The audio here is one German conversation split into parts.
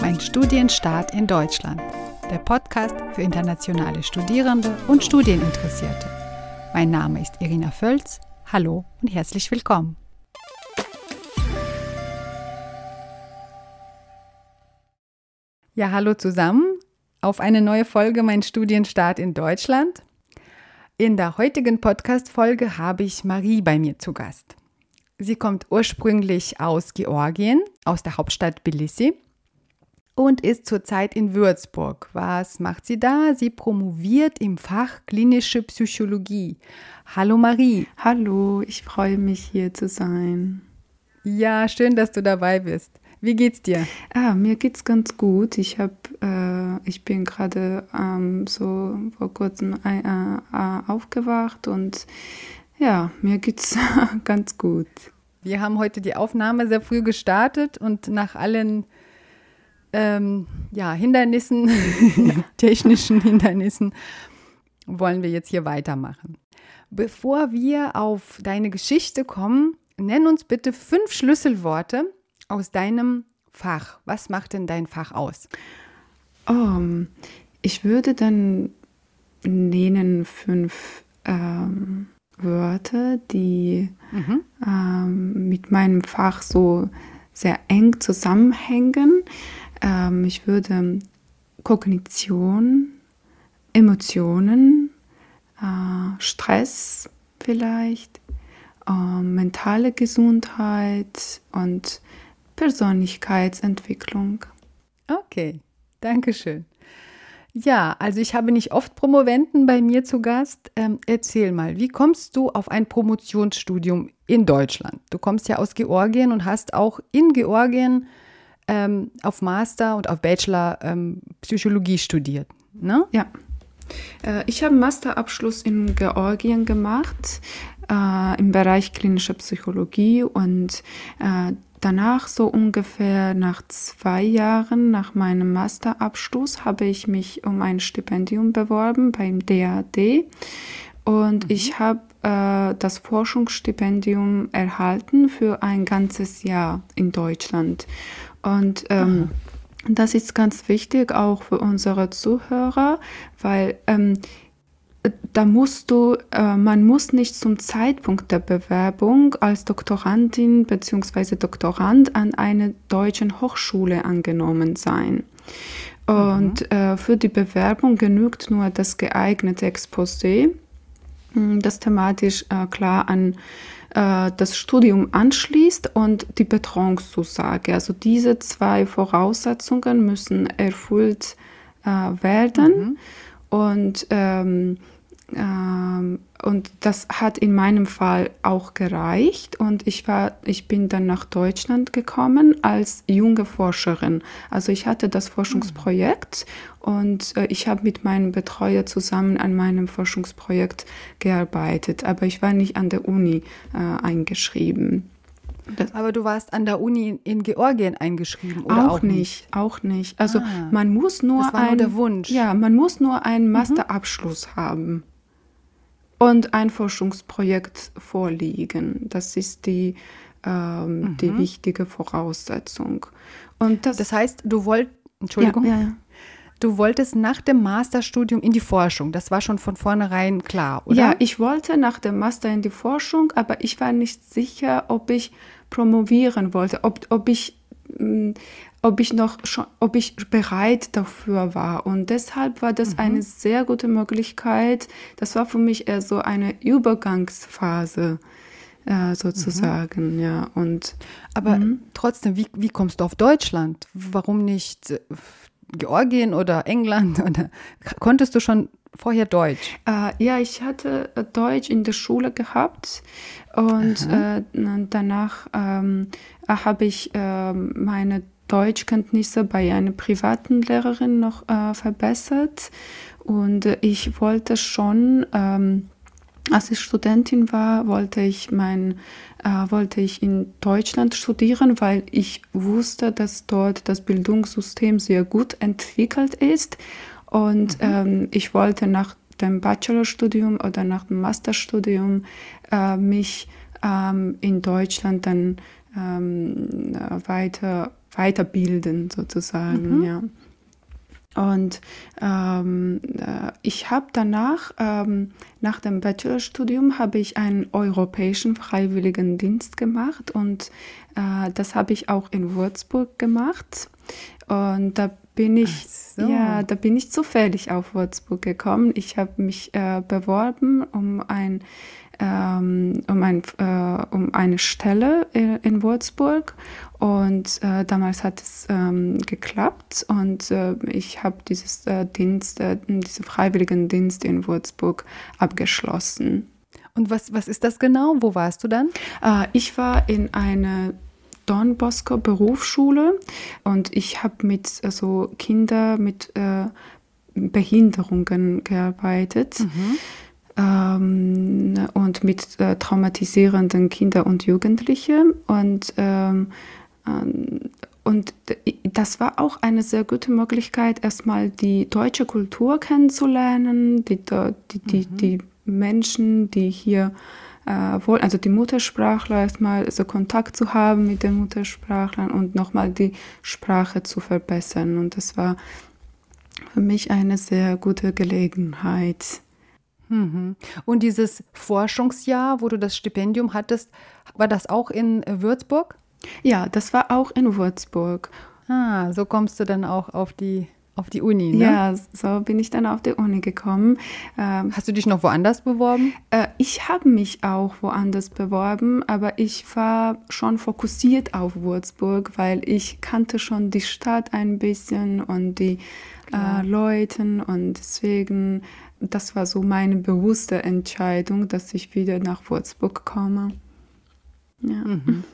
Mein Studienstart in Deutschland. Der Podcast für internationale Studierende und Studieninteressierte. Mein Name ist Irina Völz. Hallo und herzlich willkommen. Ja, hallo zusammen auf eine neue Folge Mein Studienstart in Deutschland. In der heutigen Podcast-Folge habe ich Marie bei mir zu Gast. Sie kommt ursprünglich aus Georgien, aus der Hauptstadt Tbilisi und ist zurzeit in Würzburg. Was macht sie da? Sie promoviert im Fach klinische Psychologie. Hallo Marie. Hallo, ich freue mich hier zu sein. Ja, schön, dass du dabei bist. Wie geht's dir? Ah, mir geht's ganz gut. Ich habe, äh, ich bin gerade ähm, so vor kurzem äh, äh, aufgewacht und ja, mir geht's ganz gut. Wir haben heute die Aufnahme sehr früh gestartet und nach allen ähm, ja, Hindernissen, ja. technischen Hindernissen, wollen wir jetzt hier weitermachen. Bevor wir auf deine Geschichte kommen, nenn uns bitte fünf Schlüsselworte aus deinem Fach. Was macht denn dein Fach aus? Um, ich würde dann nennen fünf ähm, Wörter, die mhm. ähm, mit meinem Fach so sehr eng zusammenhängen. Ähm, ich würde Kognition, Emotionen, äh, Stress vielleicht, äh, mentale Gesundheit und Persönlichkeitsentwicklung. Okay, danke schön. Ja, also ich habe nicht oft Promoventen bei mir zu Gast. Ähm, erzähl mal, wie kommst du auf ein Promotionsstudium in Deutschland? Du kommst ja aus Georgien und hast auch in Georgien ähm, auf Master und auf Bachelor ähm, Psychologie studiert, ne? Ja. Äh, ich habe Masterabschluss in Georgien gemacht äh, im Bereich klinische Psychologie und äh, Danach, so ungefähr nach zwei Jahren nach meinem Masterabschluss, habe ich mich um ein Stipendium beworben beim DAD und mhm. ich habe äh, das Forschungsstipendium erhalten für ein ganzes Jahr in Deutschland. Und ähm, das ist ganz wichtig auch für unsere Zuhörer, weil ähm, da musst du, äh, man muss nicht zum Zeitpunkt der Bewerbung als Doktorandin bzw. Doktorand an eine deutschen Hochschule angenommen sein. Und mhm. äh, für die Bewerbung genügt nur das geeignete Exposé, hm, das thematisch äh, klar an äh, das Studium anschließt und die Betreuungszusage. Also diese zwei Voraussetzungen müssen erfüllt äh, werden. Mhm. Und ähm, ähm, und das hat in meinem Fall auch gereicht und ich war, ich bin dann nach Deutschland gekommen als junge Forscherin. Also ich hatte das Forschungsprojekt und äh, ich habe mit meinem Betreuer zusammen an meinem Forschungsprojekt gearbeitet, aber ich war nicht an der Uni äh, eingeschrieben. Das Aber du warst an der Uni in Georgien eingeschrieben oder auch, auch nicht? nicht? Auch nicht. Also ah, man muss nur das war ein, nur der Wunsch. Ja, man muss nur einen mhm. Masterabschluss mhm. haben und ein Forschungsprojekt vorliegen. Das ist die, ähm, mhm. die wichtige Voraussetzung. Und das, das heißt, du wolltest, Entschuldigung, ja, ja, du wolltest nach dem Masterstudium in die Forschung. Das war schon von vornherein klar, oder? Ja, ich wollte nach dem Master in die Forschung, aber ich war nicht sicher, ob ich promovieren wollte, ob, ob ich mm, ob ich noch schon, ob ich bereit dafür war. Und deshalb war das mhm. eine sehr gute Möglichkeit. Das war für mich eher so eine Übergangsphase äh, sozusagen, mhm. ja. Und aber mhm. trotzdem, wie, wie kommst du auf Deutschland? Warum nicht äh, Georgien oder England? Oder konntest du schon vorher Deutsch? Äh, ja, ich hatte äh, Deutsch in der Schule gehabt und äh, danach ähm, habe ich äh, meine Deutschkenntnisse bei einer privaten Lehrerin noch äh, verbessert. Und ich wollte schon, ähm, als ich Studentin war, wollte ich mein, äh, wollte ich in Deutschland studieren, weil ich wusste, dass dort das Bildungssystem sehr gut entwickelt ist. Und mhm. ähm, ich wollte nach dem Bachelorstudium oder nach dem Masterstudium äh, mich ähm, in Deutschland dann ähm, weiter weiterbilden sozusagen, mhm. ja. Und ähm, äh, ich habe danach, ähm, nach dem Bachelorstudium, habe ich einen europäischen Freiwilligendienst gemacht und äh, das habe ich auch in Würzburg gemacht. Und da bin ich, so. ja, da bin ich zufällig auf Würzburg gekommen. Ich habe mich äh, beworben um ein ähm, um, ein, äh, um eine Stelle in, in Würzburg und äh, damals hat es ähm, geklappt und äh, ich habe dieses äh, Dienst, äh, diesen freiwilligen Dienst in Würzburg abgeschlossen. Und was, was ist das genau? Wo warst du dann? Äh, ich war in einer Don Bosco Berufsschule und ich habe mit also Kinder mit Behinderungen gearbeitet. Mhm ähm, und mit äh, traumatisierenden Kindern und Jugendlichen. Und, ähm, ähm, und das war auch eine sehr gute Möglichkeit, erstmal die deutsche Kultur kennenzulernen, die, die, die, mhm. die Menschen, die hier äh, wohl, also die Muttersprachler erstmal so Kontakt zu haben mit den Muttersprachlern und nochmal die Sprache zu verbessern. Und das war für mich eine sehr gute Gelegenheit. Mhm. Und dieses Forschungsjahr, wo du das Stipendium hattest, war das auch in Würzburg? Ja, das war auch in Würzburg. Ah, so kommst du dann auch auf die auf die Uni, ne? Ja, so bin ich dann auf die Uni gekommen. Ähm, Hast du dich noch woanders beworben? Äh, ich habe mich auch woanders beworben, aber ich war schon fokussiert auf Würzburg, weil ich kannte schon die Stadt ein bisschen und die äh, Leute und deswegen das war so meine bewusste Entscheidung, dass ich wieder nach Würzburg komme. Ja. Mhm.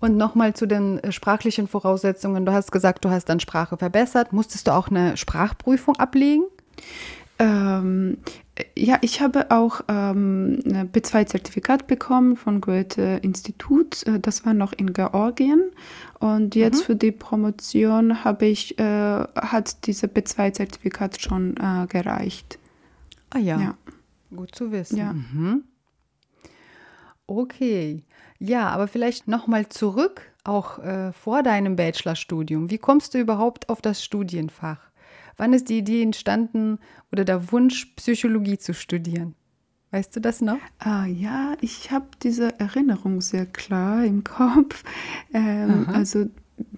Und nochmal zu den äh, sprachlichen Voraussetzungen. Du hast gesagt, du hast dann Sprache verbessert. Musstest du auch eine Sprachprüfung ablegen? Ähm, ja, ich habe auch ähm, ein B2-Zertifikat bekommen von Goethe-Institut. Äh, das war noch in Georgien. Und jetzt mhm. für die Promotion habe ich, äh, hat dieses B2-Zertifikat schon äh, gereicht. Ah ja. ja. Gut zu wissen. Ja. Mhm. Okay. Ja, aber vielleicht nochmal zurück, auch äh, vor deinem Bachelorstudium. Wie kommst du überhaupt auf das Studienfach? Wann ist die Idee entstanden oder der Wunsch, Psychologie zu studieren? Weißt du das noch? Ah, ja, ich habe diese Erinnerung sehr klar im Kopf. Ähm, also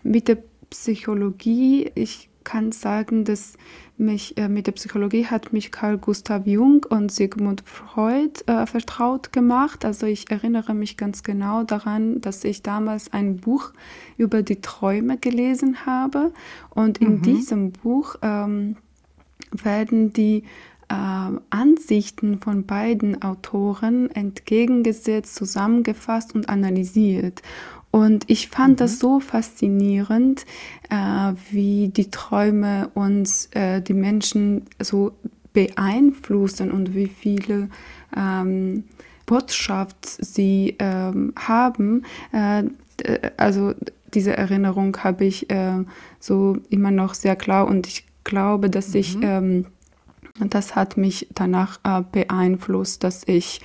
mit der Psychologie, ich kann sagen, dass mich äh, mit der Psychologie hat mich Carl Gustav Jung und Sigmund Freud äh, vertraut gemacht. Also ich erinnere mich ganz genau daran, dass ich damals ein Buch über die Träume gelesen habe. Und in mhm. diesem Buch ähm, werden die äh, Ansichten von beiden Autoren entgegengesetzt, zusammengefasst und analysiert. Und ich fand mhm. das so faszinierend, äh, wie die Träume uns, äh, die Menschen so beeinflussen und wie viele ähm, Botschaft sie ähm, haben. Äh, also diese Erinnerung habe ich äh, so immer noch sehr klar und ich glaube, dass mhm. ich ähm, das hat mich danach äh, beeinflusst, dass ich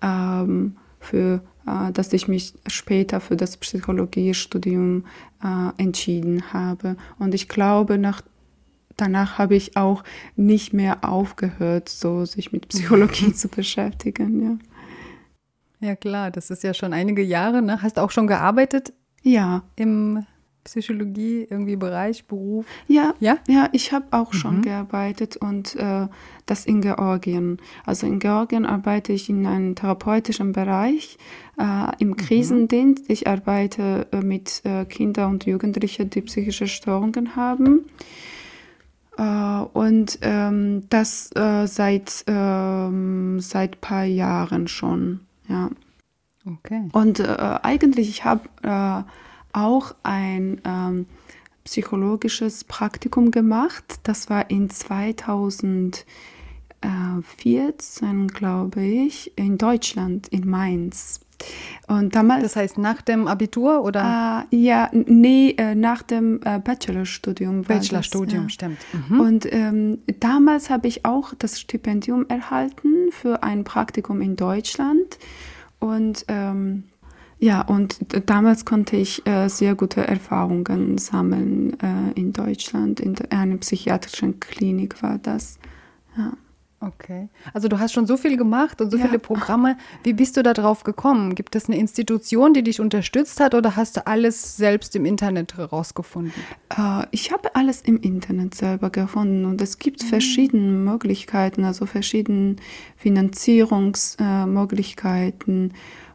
ähm, für dass ich mich später für das Psychologiestudium äh, entschieden habe. Und ich glaube, nach, danach habe ich auch nicht mehr aufgehört, so sich mit Psychologie zu beschäftigen. Ja. ja, klar, das ist ja schon einige Jahre. Ne? Hast du auch schon gearbeitet? Ja. Im Psychologie, irgendwie Bereich, Beruf? Ja, ja, ja ich habe auch mhm. schon gearbeitet und äh, das in Georgien. Also in Georgien arbeite ich in einem therapeutischen Bereich äh, im mhm. Krisendienst. Ich arbeite äh, mit äh, Kindern und Jugendlichen, die psychische Störungen haben. Uh, und ähm, das äh, seit ähm, seit paar Jahren schon, ja. Okay. Und äh, eigentlich ich habe äh, auch ein ähm, psychologisches Praktikum gemacht. Das war in 2014, glaube ich, in Deutschland, in Mainz. Und damals, das heißt nach dem Abitur oder? Äh, ja, nee, nach dem äh, Bachelorstudium. Bachelorstudium, ja. stimmt. Mhm. Und ähm, damals habe ich auch das Stipendium erhalten für ein Praktikum in Deutschland. Und ähm, ja, und damals konnte ich äh, sehr gute Erfahrungen sammeln äh, in Deutschland. In einer psychiatrischen Klinik war das. Ja. Okay. Also du hast schon so viel gemacht und so ja. viele Programme. Wie bist du da drauf gekommen? Gibt es eine Institution, die dich unterstützt hat oder hast du alles selbst im Internet herausgefunden? Äh, ich habe alles im Internet selber gefunden und es gibt mhm. verschiedene Möglichkeiten, also verschiedene Finanzierungsmöglichkeiten. Äh,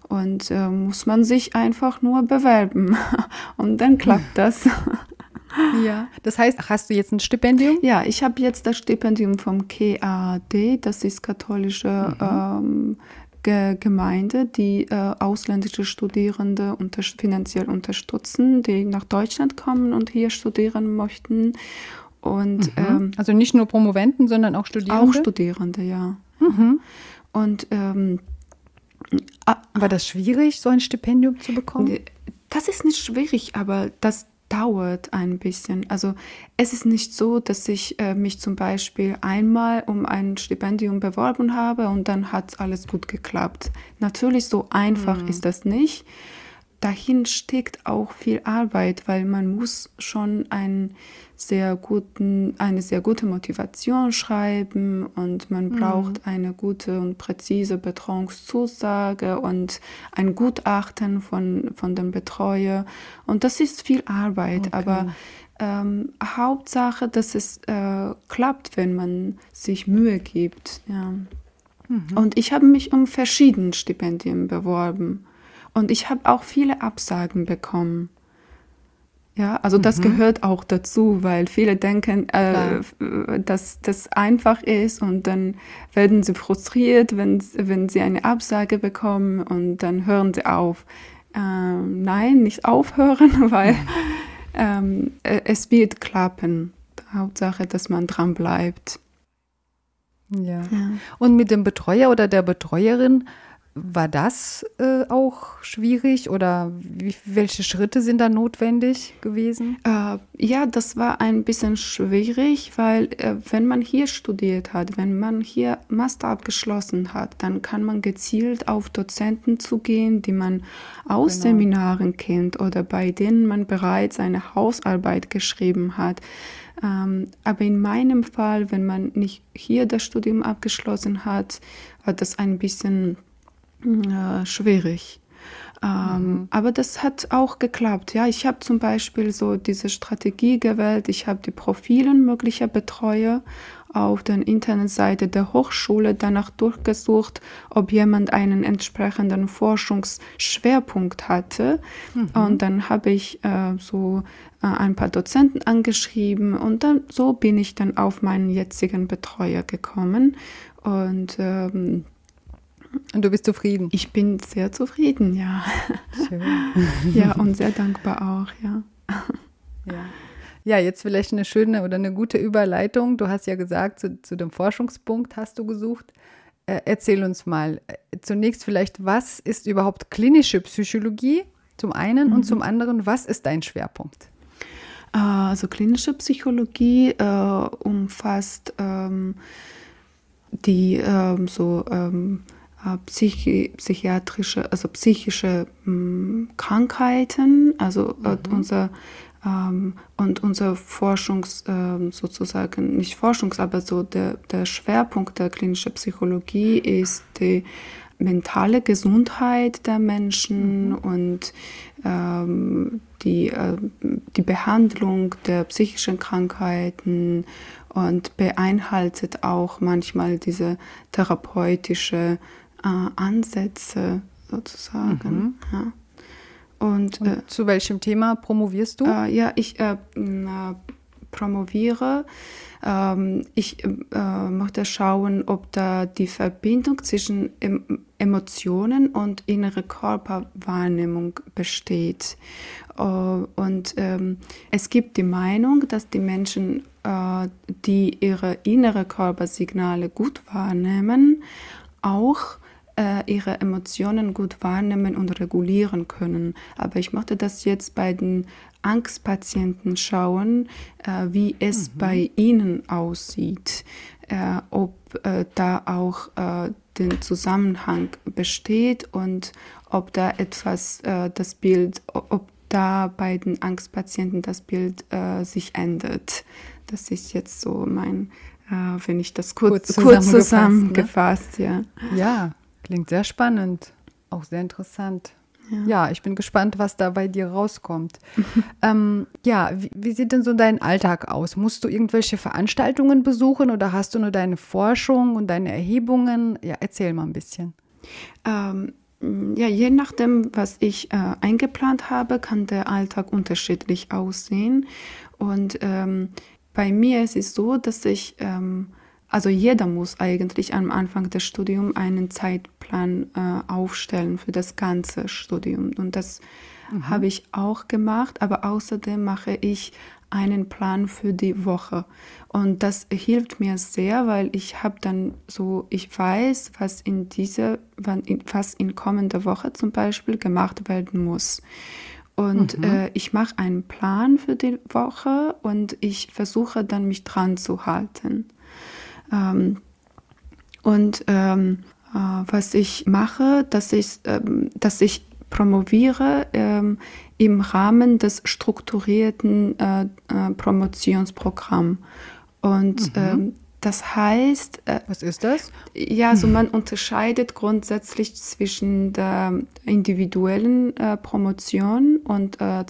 und äh, muss man sich einfach nur bewerben und dann klappt das. Ja, das heißt, hast du jetzt ein Stipendium? Ja, ich habe jetzt das Stipendium vom KAD, das ist katholische mhm. ähm, Ge Gemeinde, die äh, ausländische Studierende unter finanziell unterstützen, die nach Deutschland kommen und hier studieren möchten. Und, mhm. ähm, also nicht nur Promoventen, sondern auch Studierende? Auch Studierende, ja. Mhm. Und ähm, war das schwierig, so ein Stipendium zu bekommen? Das ist nicht schwierig, aber das dauert ein bisschen. Also es ist nicht so, dass ich äh, mich zum Beispiel einmal um ein Stipendium beworben habe und dann hat alles gut geklappt. Natürlich so einfach mhm. ist das nicht. Dahin steckt auch viel Arbeit, weil man muss schon ein sehr guten, eine sehr gute Motivation schreiben und man mhm. braucht eine gute und präzise Betreuungszusage und ein Gutachten von, von dem Betreuer. Und das ist viel Arbeit, okay. aber ähm, Hauptsache, dass es äh, klappt, wenn man sich Mühe gibt. Ja. Mhm. Und ich habe mich um verschiedene Stipendien beworben. Und ich habe auch viele Absagen bekommen. Ja, also das mhm. gehört auch dazu, weil viele denken, äh, dass das einfach ist und dann werden sie frustriert, wenn, wenn sie eine Absage bekommen und dann hören sie auf. Ähm, nein, nicht aufhören, weil ähm, äh, es wird klappen. Hauptsache, dass man dran bleibt. Ja. ja. Und mit dem Betreuer oder der Betreuerin war das äh, auch schwierig oder wie, welche Schritte sind da notwendig gewesen? Äh, ja, das war ein bisschen schwierig, weil äh, wenn man hier studiert hat, wenn man hier Master abgeschlossen hat, dann kann man gezielt auf Dozenten zugehen, die man aus genau. Seminaren kennt oder bei denen man bereits eine Hausarbeit geschrieben hat. Ähm, aber in meinem Fall, wenn man nicht hier das Studium abgeschlossen hat, war das ein bisschen äh, schwierig. Ähm, mhm. Aber das hat auch geklappt. Ja, ich habe zum Beispiel so diese Strategie gewählt. Ich habe die Profile möglicher Betreuer auf der Internetseite der Hochschule danach durchgesucht, ob jemand einen entsprechenden Forschungsschwerpunkt hatte. Mhm. Und dann habe ich äh, so äh, ein paar Dozenten angeschrieben und dann so bin ich dann auf meinen jetzigen Betreuer gekommen. Und ähm, und du bist zufrieden? Ich bin sehr zufrieden, ja. Schön. ja, und sehr dankbar auch, ja. ja. Ja, jetzt vielleicht eine schöne oder eine gute Überleitung. Du hast ja gesagt, zu, zu dem Forschungspunkt hast du gesucht. Äh, erzähl uns mal äh, zunächst vielleicht, was ist überhaupt klinische Psychologie zum einen mhm. und zum anderen, was ist dein Schwerpunkt? Äh, also klinische Psychologie äh, umfasst ähm, die ähm, so ähm, äh, psychi psychiatrische, also psychische mh, hm, Krankheiten, also äh, mhm. unser ähm, und unser Forschungs äh, sozusagen nicht Forschungs, aber so der, der Schwerpunkt der klinischen Psychologie ist die mentale Gesundheit der Menschen mhm. und ähm, die, äh, die Behandlung der psychischen Krankheiten und beinhaltet auch manchmal diese therapeutische äh, Ansätze sozusagen. Mhm. Ja. Und, Und äh, zu welchem Thema promovierst du? Äh, ja, ich äh, promoviere. Ähm, ich äh, möchte schauen, ob da die Verbindung zwischen em Emotionen und innere Körperwahrnehmung besteht. Äh, und ähm, es gibt die Meinung, dass die Menschen, äh, die ihre innere Körpersignale gut wahrnehmen, auch ihre Emotionen gut wahrnehmen und regulieren können. Aber ich möchte das jetzt bei den Angstpatienten schauen, äh, wie es mhm. bei ihnen aussieht, äh, ob äh, da auch äh, den Zusammenhang besteht und ob da etwas, äh, das Bild, ob da bei den Angstpatienten das Bild äh, sich ändert. Das ist jetzt so mein, äh, wenn ich das kurz, kurz zusammengefasst, zusammengefasst ne? ja. Ja, klingt sehr spannend, auch sehr interessant. Ja. ja. ich bin gespannt, was da bei dir rauskommt. ähm, ja, wie, wie, sieht denn so dein Alltag aus? Musst du irgendwelche Veranstaltungen besuchen oder hast du nur deine Forschung und deine Erhebungen? Ja, erzähl mal ein bisschen. Ähm, ja, je nachdem, was ich äh, eingeplant habe, kann der Alltag unterschiedlich aussehen. Und ähm, bei mir ist es so, dass ich, ähm, also jeder muss eigentlich am Anfang des Studiums einen Zeitplan äh, aufstellen für das ganze Studium. Und das mhm. habe ich auch gemacht, aber außerdem mache ich einen Plan für die Woche. Und das hilft mir sehr, weil ich habe dann so, ich weiß, was in dieser, was in kommender Woche zum Beispiel gemacht werden muss. Und mhm. äh, ich mache einen Plan für die Woche und ich versuche dann mich dran zu halten. Ähm, und ähm, äh, was ich mache, dass ich, ähm, dass ich promoviere im Rahmen des strukturierten äh, äh, Promotionsprogramms. Und mhm. das heißt. Was ist das? Ja, also man unterscheidet grundsätzlich zwischen der individuellen äh, Promotion und, äh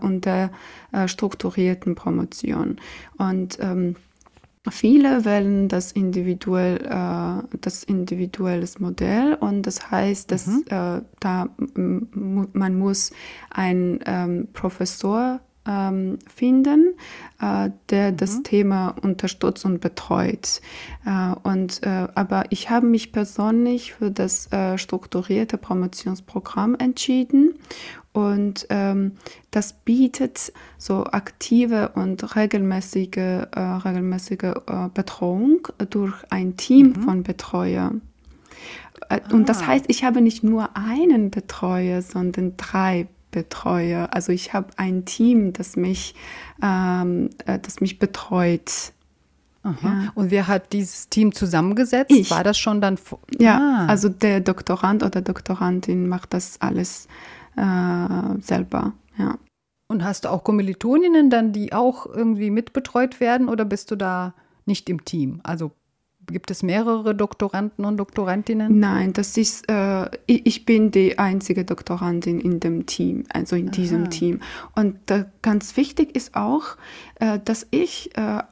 und der äh, strukturierten Promotion. Und ähm, Viele wählen das individuell, äh, das individuelles Modell und das heißt, dass mhm. äh, da man muss ein ähm, Professor ähm, finden, äh, der mhm. das Thema unterstützt und betreut. Äh, und, äh, aber ich habe mich persönlich für das äh, strukturierte Promotionsprogramm entschieden und ähm, das bietet so aktive und regelmäßige, äh, regelmäßige äh, Betreuung durch ein Team mhm. von Betreuern. Und das ah. heißt, ich habe nicht nur einen Betreuer, sondern drei betreue. Also ich habe ein Team, das mich, ähm, äh, das mich betreut. Ja. Und wer hat dieses Team zusammengesetzt? Ich. War das schon dann? Ja, ah. also der Doktorand oder Doktorandin macht das alles äh, selber. Ja. Und hast du auch Kommilitoninnen dann, die auch irgendwie mitbetreut werden oder bist du da nicht im Team? Also Gibt es mehrere Doktoranden und Doktorandinnen? Nein, das ist, äh, ich bin die einzige Doktorandin in dem Team, also in Aha. diesem Team. Und äh, ganz wichtig ist auch, äh, dass ich äh,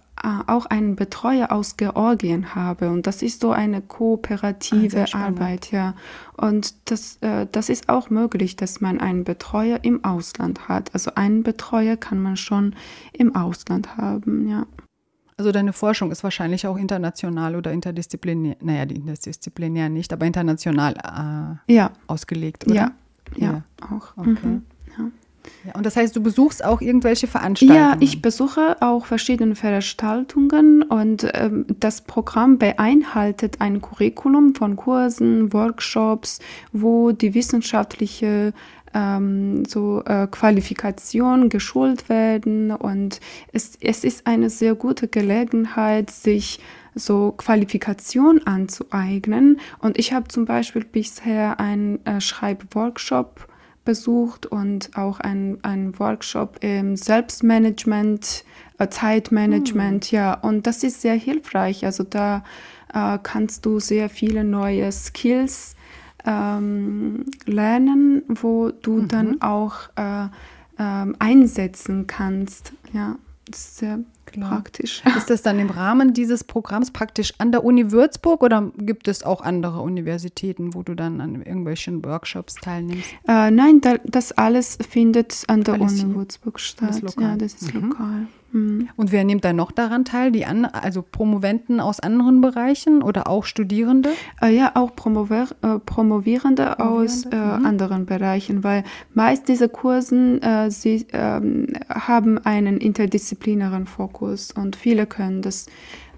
auch einen Betreuer aus Georgien habe und das ist so eine kooperative ah, Arbeit, ja. Und das, äh, das ist auch möglich, dass man einen Betreuer im Ausland hat. Also einen Betreuer kann man schon im Ausland haben, ja. Also deine Forschung ist wahrscheinlich auch international oder interdisziplinär, naja, interdisziplinär nicht, aber international äh, ja. ausgelegt, oder? Ja, ja, ja. auch. Okay. Mhm. Ja. Ja, und das heißt, du besuchst auch irgendwelche Veranstaltungen? Ja, ich besuche auch verschiedene Veranstaltungen und ähm, das Programm beinhaltet ein Curriculum von Kursen, Workshops, wo die wissenschaftliche ähm, so äh, Qualifikation geschult werden und es, es ist eine sehr gute Gelegenheit, sich so Qualifikation anzueignen. Und ich habe zum Beispiel bisher einen äh, Schreibworkshop besucht und auch einen Workshop im Selbstmanagement, äh, Zeitmanagement, mhm. ja. Und das ist sehr hilfreich. Also da äh, kannst du sehr viele neue Skills ähm, lernen, wo du mhm. dann auch äh, ähm, einsetzen kannst. Ja, das ist sehr Klar. praktisch. Ist das dann im Rahmen dieses Programms praktisch an der Uni Würzburg oder gibt es auch andere Universitäten, wo du dann an irgendwelchen Workshops teilnimmst? Äh, nein, da, das alles findet an der alles Uni Würzburg statt. Das ja, das ist mhm. lokal. Mhm. Und wer nimmt dann noch daran teil? Die an, also Promoventen aus anderen Bereichen oder auch Studierende? Äh, ja, auch Promover, äh, Promovierende, aus äh, mhm. anderen Bereichen, weil meist diese Kursen äh, sie ähm, haben einen interdisziplinären Fokus und viele können das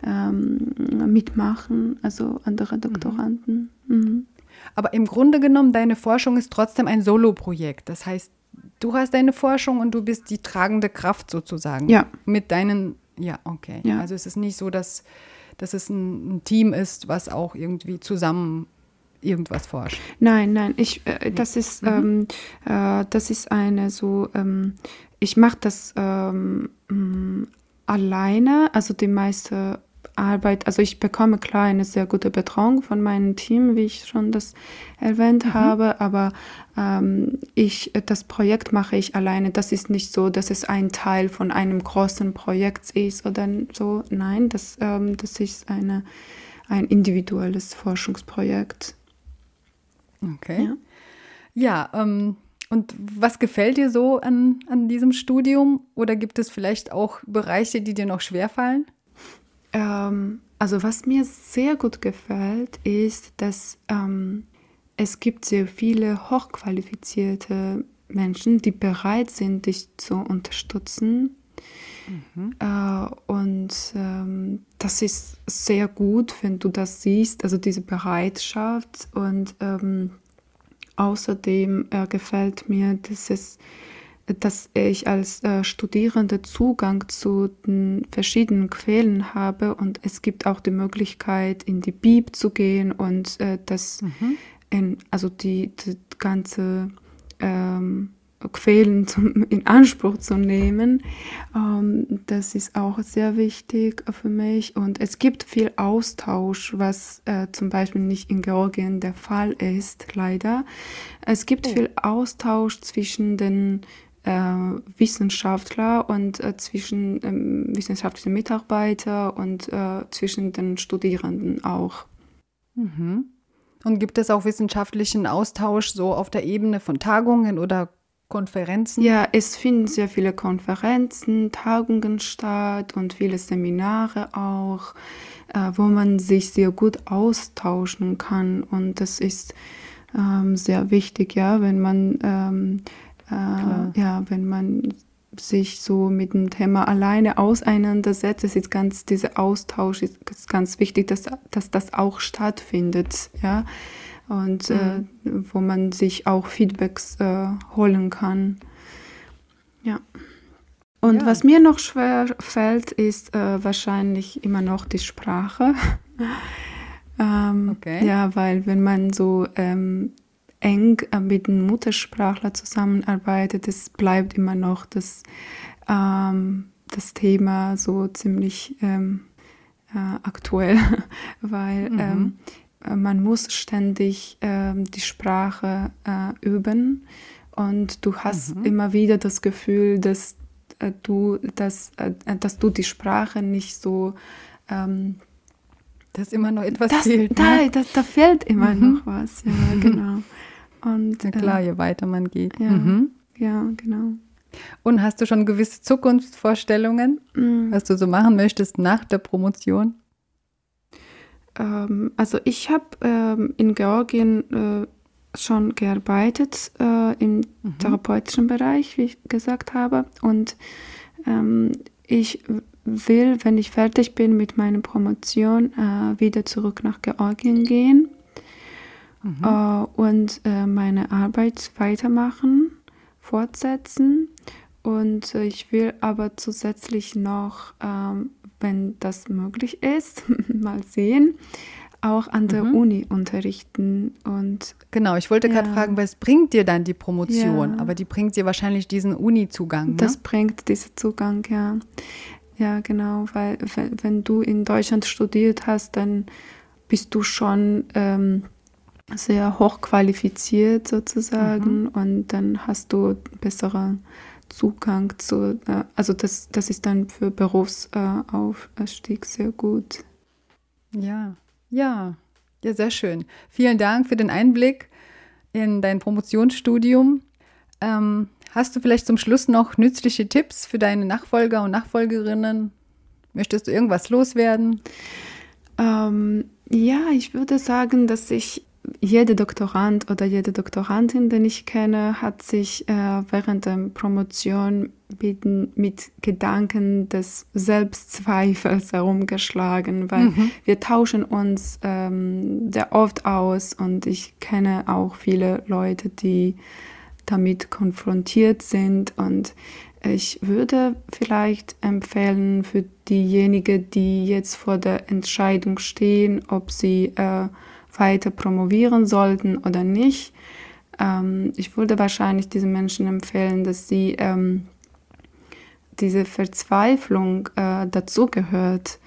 ähm, mitmachen, also andere mhm. Doktoranden. Mhm. Aber im Grunde genommen, deine Forschung ist trotzdem ein Solo-Projekt. Das heißt, du hast deine Forschung und du bist die tragende Kraft sozusagen. Ja. Mit deinen, ja, okay. Ja. Also es ist nicht so, dass, dass es ein, ein Team ist, was auch irgendwie zusammen irgendwas forscht? Nein, nein, ich, äh, das ist, mhm. ähm, äh, das ist eine so, ähm, ich mache das ähm, mm, alleine, also die meiste Arbeit, also ich bekomme klar eine sehr gute Betreuung von meinem Team, wie ich schon das erwähnt mhm. habe, aber ähm, ich, das Projekt mache ich alleine. Das ist nicht so, dass es ein Teil von einem großen Projekt ist oder so. Nein, das, ähm, das ist eine, ein individuelles Forschungsprojekt. Okay. Ja, ja ähm, und was gefällt dir so an, an diesem Studium? Oder gibt es vielleicht auch Bereiche, die dir noch schwerfallen? Ähm, also was mir sehr gut gefällt, ist, dass ähm, es gibt sehr viele hochqualifizierte Menschen, die bereit sind, dich zu unterstützen. Mhm. Äh, und ähm, das ist sehr gut, wenn du das siehst, also diese Bereitschaft. Und ähm, außerdem äh, gefällt mir, dass es dass ich als äh, Studierende Zugang zu den verschiedenen Quellen habe und es gibt auch die Möglichkeit, in die Bib zu gehen und äh, das, mhm. in, also die, die ganze ähm, Quellen zum, in Anspruch zu nehmen. Ähm, das ist auch sehr wichtig für mich. Und es gibt viel Austausch, was äh, zum Beispiel nicht in Georgien der Fall ist, leider. Es gibt oh. viel Austausch zwischen den Wissenschaftler und äh, zwischen ähm, wissenschaftlichen Mitarbeitern und äh, zwischen den Studierenden auch. Mhm. Und gibt es auch wissenschaftlichen Austausch so auf der Ebene von Tagungen oder Konferenzen? Ja, es finden sehr viele Konferenzen, Tagungen statt und viele Seminare auch, äh, wo man sich sehr gut austauschen kann. Und das ist ähm, sehr wichtig, ja, wenn man ähm, äh, ja, wenn man sich so mit dem Thema alleine auseinandersetzt, ist jetzt ganz dieser Austausch ist, ist ganz wichtig, dass, dass das auch stattfindet, ja, und äh, mhm. äh, wo man sich auch Feedbacks äh, holen kann, ja. Und ja. was mir noch schwer fällt, ist äh, wahrscheinlich immer noch die Sprache. ähm, okay. Ja, weil wenn man so ähm, eng äh, mit dem Muttersprachler zusammenarbeitet, es bleibt immer noch das, ähm, das Thema so ziemlich ähm, äh, aktuell, weil mhm. ähm, äh, man muss ständig ähm, die Sprache äh, üben und du hast mhm. immer wieder das Gefühl, dass äh, du, dass, äh, dass du die Sprache nicht so ähm, dass immer noch etwas das, fehlt. Ne? Da, da, da, fehlt immer mhm. noch was, ja, genau. Und, ja klar, äh, je weiter man geht. Ja, mhm. ja, genau. Und hast du schon gewisse Zukunftsvorstellungen, mhm. was du so machen möchtest nach der Promotion? Ähm, also ich habe ähm, in Georgien äh, schon gearbeitet äh, im mhm. therapeutischen Bereich, wie ich gesagt habe. Und ähm, ich will, wenn ich fertig bin mit meiner Promotion, äh, wieder zurück nach Georgien gehen mhm. äh, und äh, meine Arbeit weitermachen, fortsetzen. Und äh, ich will aber zusätzlich noch, ähm, wenn das möglich ist, mal sehen, auch an der mhm. Uni unterrichten. Und genau, ich wollte gerade fragen, was bringt dir dann die Promotion? Ja. Aber die bringt dir wahrscheinlich diesen Uni-Zugang. Ne? Das bringt diesen Zugang, ja. Ja, genau, weil wenn, wenn, du in Deutschland studiert hast, dann bist du schon ähm, sehr hochqualifiziert sozusagen mhm. und dann hast du besseren Zugang zu, äh, also das, das ist dann für Berufsaufstieg sehr gut. Ja, ja, ja, sehr schön. Vielen Dank für den Einblick in dein Promotionsstudium. Ähm, hast du vielleicht zum Schluss noch nützliche Tipps für deine Nachfolger und Nachfolgerinnen? Möchtest du irgendwas loswerden? Ähm, ja, ich würde sagen, dass ich jeder Doktorand oder jede Doktorandin, den ich kenne, hat sich äh, während der Promotion mit, Gedanken des Selbstzweifels herumgeschlagen, weil mhm. wir tauschen uns ähm, sehr oft aus und ich kenne auch viele Leute, die damit konfrontiert sind und ich würde vielleicht empfehlen für diejenigen, die jetzt vor der Entscheidung stehen, ob sie äh, weiter promovieren sollten oder nicht. Ähm, ich würde wahrscheinlich diesen Menschen empfehlen, dass sie ähm, diese Verzweiflung äh, dazugehört.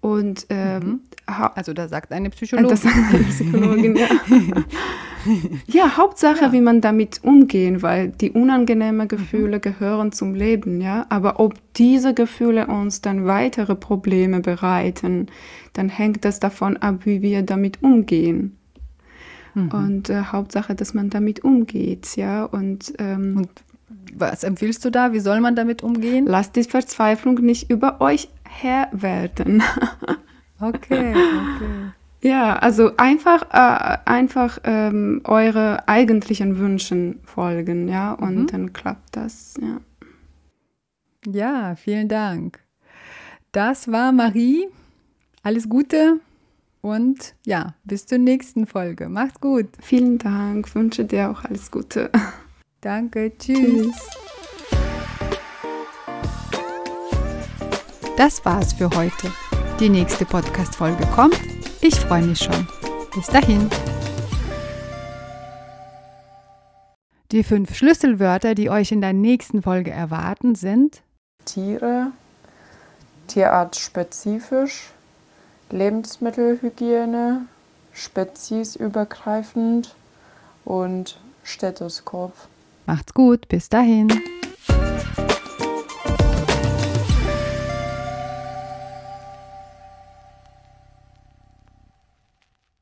Und äh, mhm. also da sagt eine Psychologin. Das sagt eine Psychologin, ja. ja, Hauptsache, ja. wie man damit umgehen, weil die unangenehmen Gefühle mhm. gehören zum Leben, ja. Aber ob diese Gefühle uns dann weitere Probleme bereiten, dann hängt das davon ab, wie wir damit umgehen. Mhm. Und äh, Hauptsache, dass man damit umgeht, ja. Und, ähm, Und was empfiehlst du da? Wie soll man damit umgehen? Lasst die Verzweiflung nicht über euch Herr werden. okay, okay. Ja, also einfach, äh, einfach ähm, eure eigentlichen Wünschen folgen, ja, und mhm. dann klappt das, ja. Ja, vielen Dank. Das war Marie. Alles Gute und ja, bis zur nächsten Folge. Macht's gut. Vielen Dank. Wünsche dir auch alles Gute. Danke. Tschüss. tschüss. Das war's für heute. Die nächste Podcast-Folge kommt. Ich freue mich schon. Bis dahin. Die fünf Schlüsselwörter, die euch in der nächsten Folge erwarten, sind Tiere, tierartspezifisch, Lebensmittelhygiene, speziesübergreifend und Stethoskop. Macht's gut, bis dahin.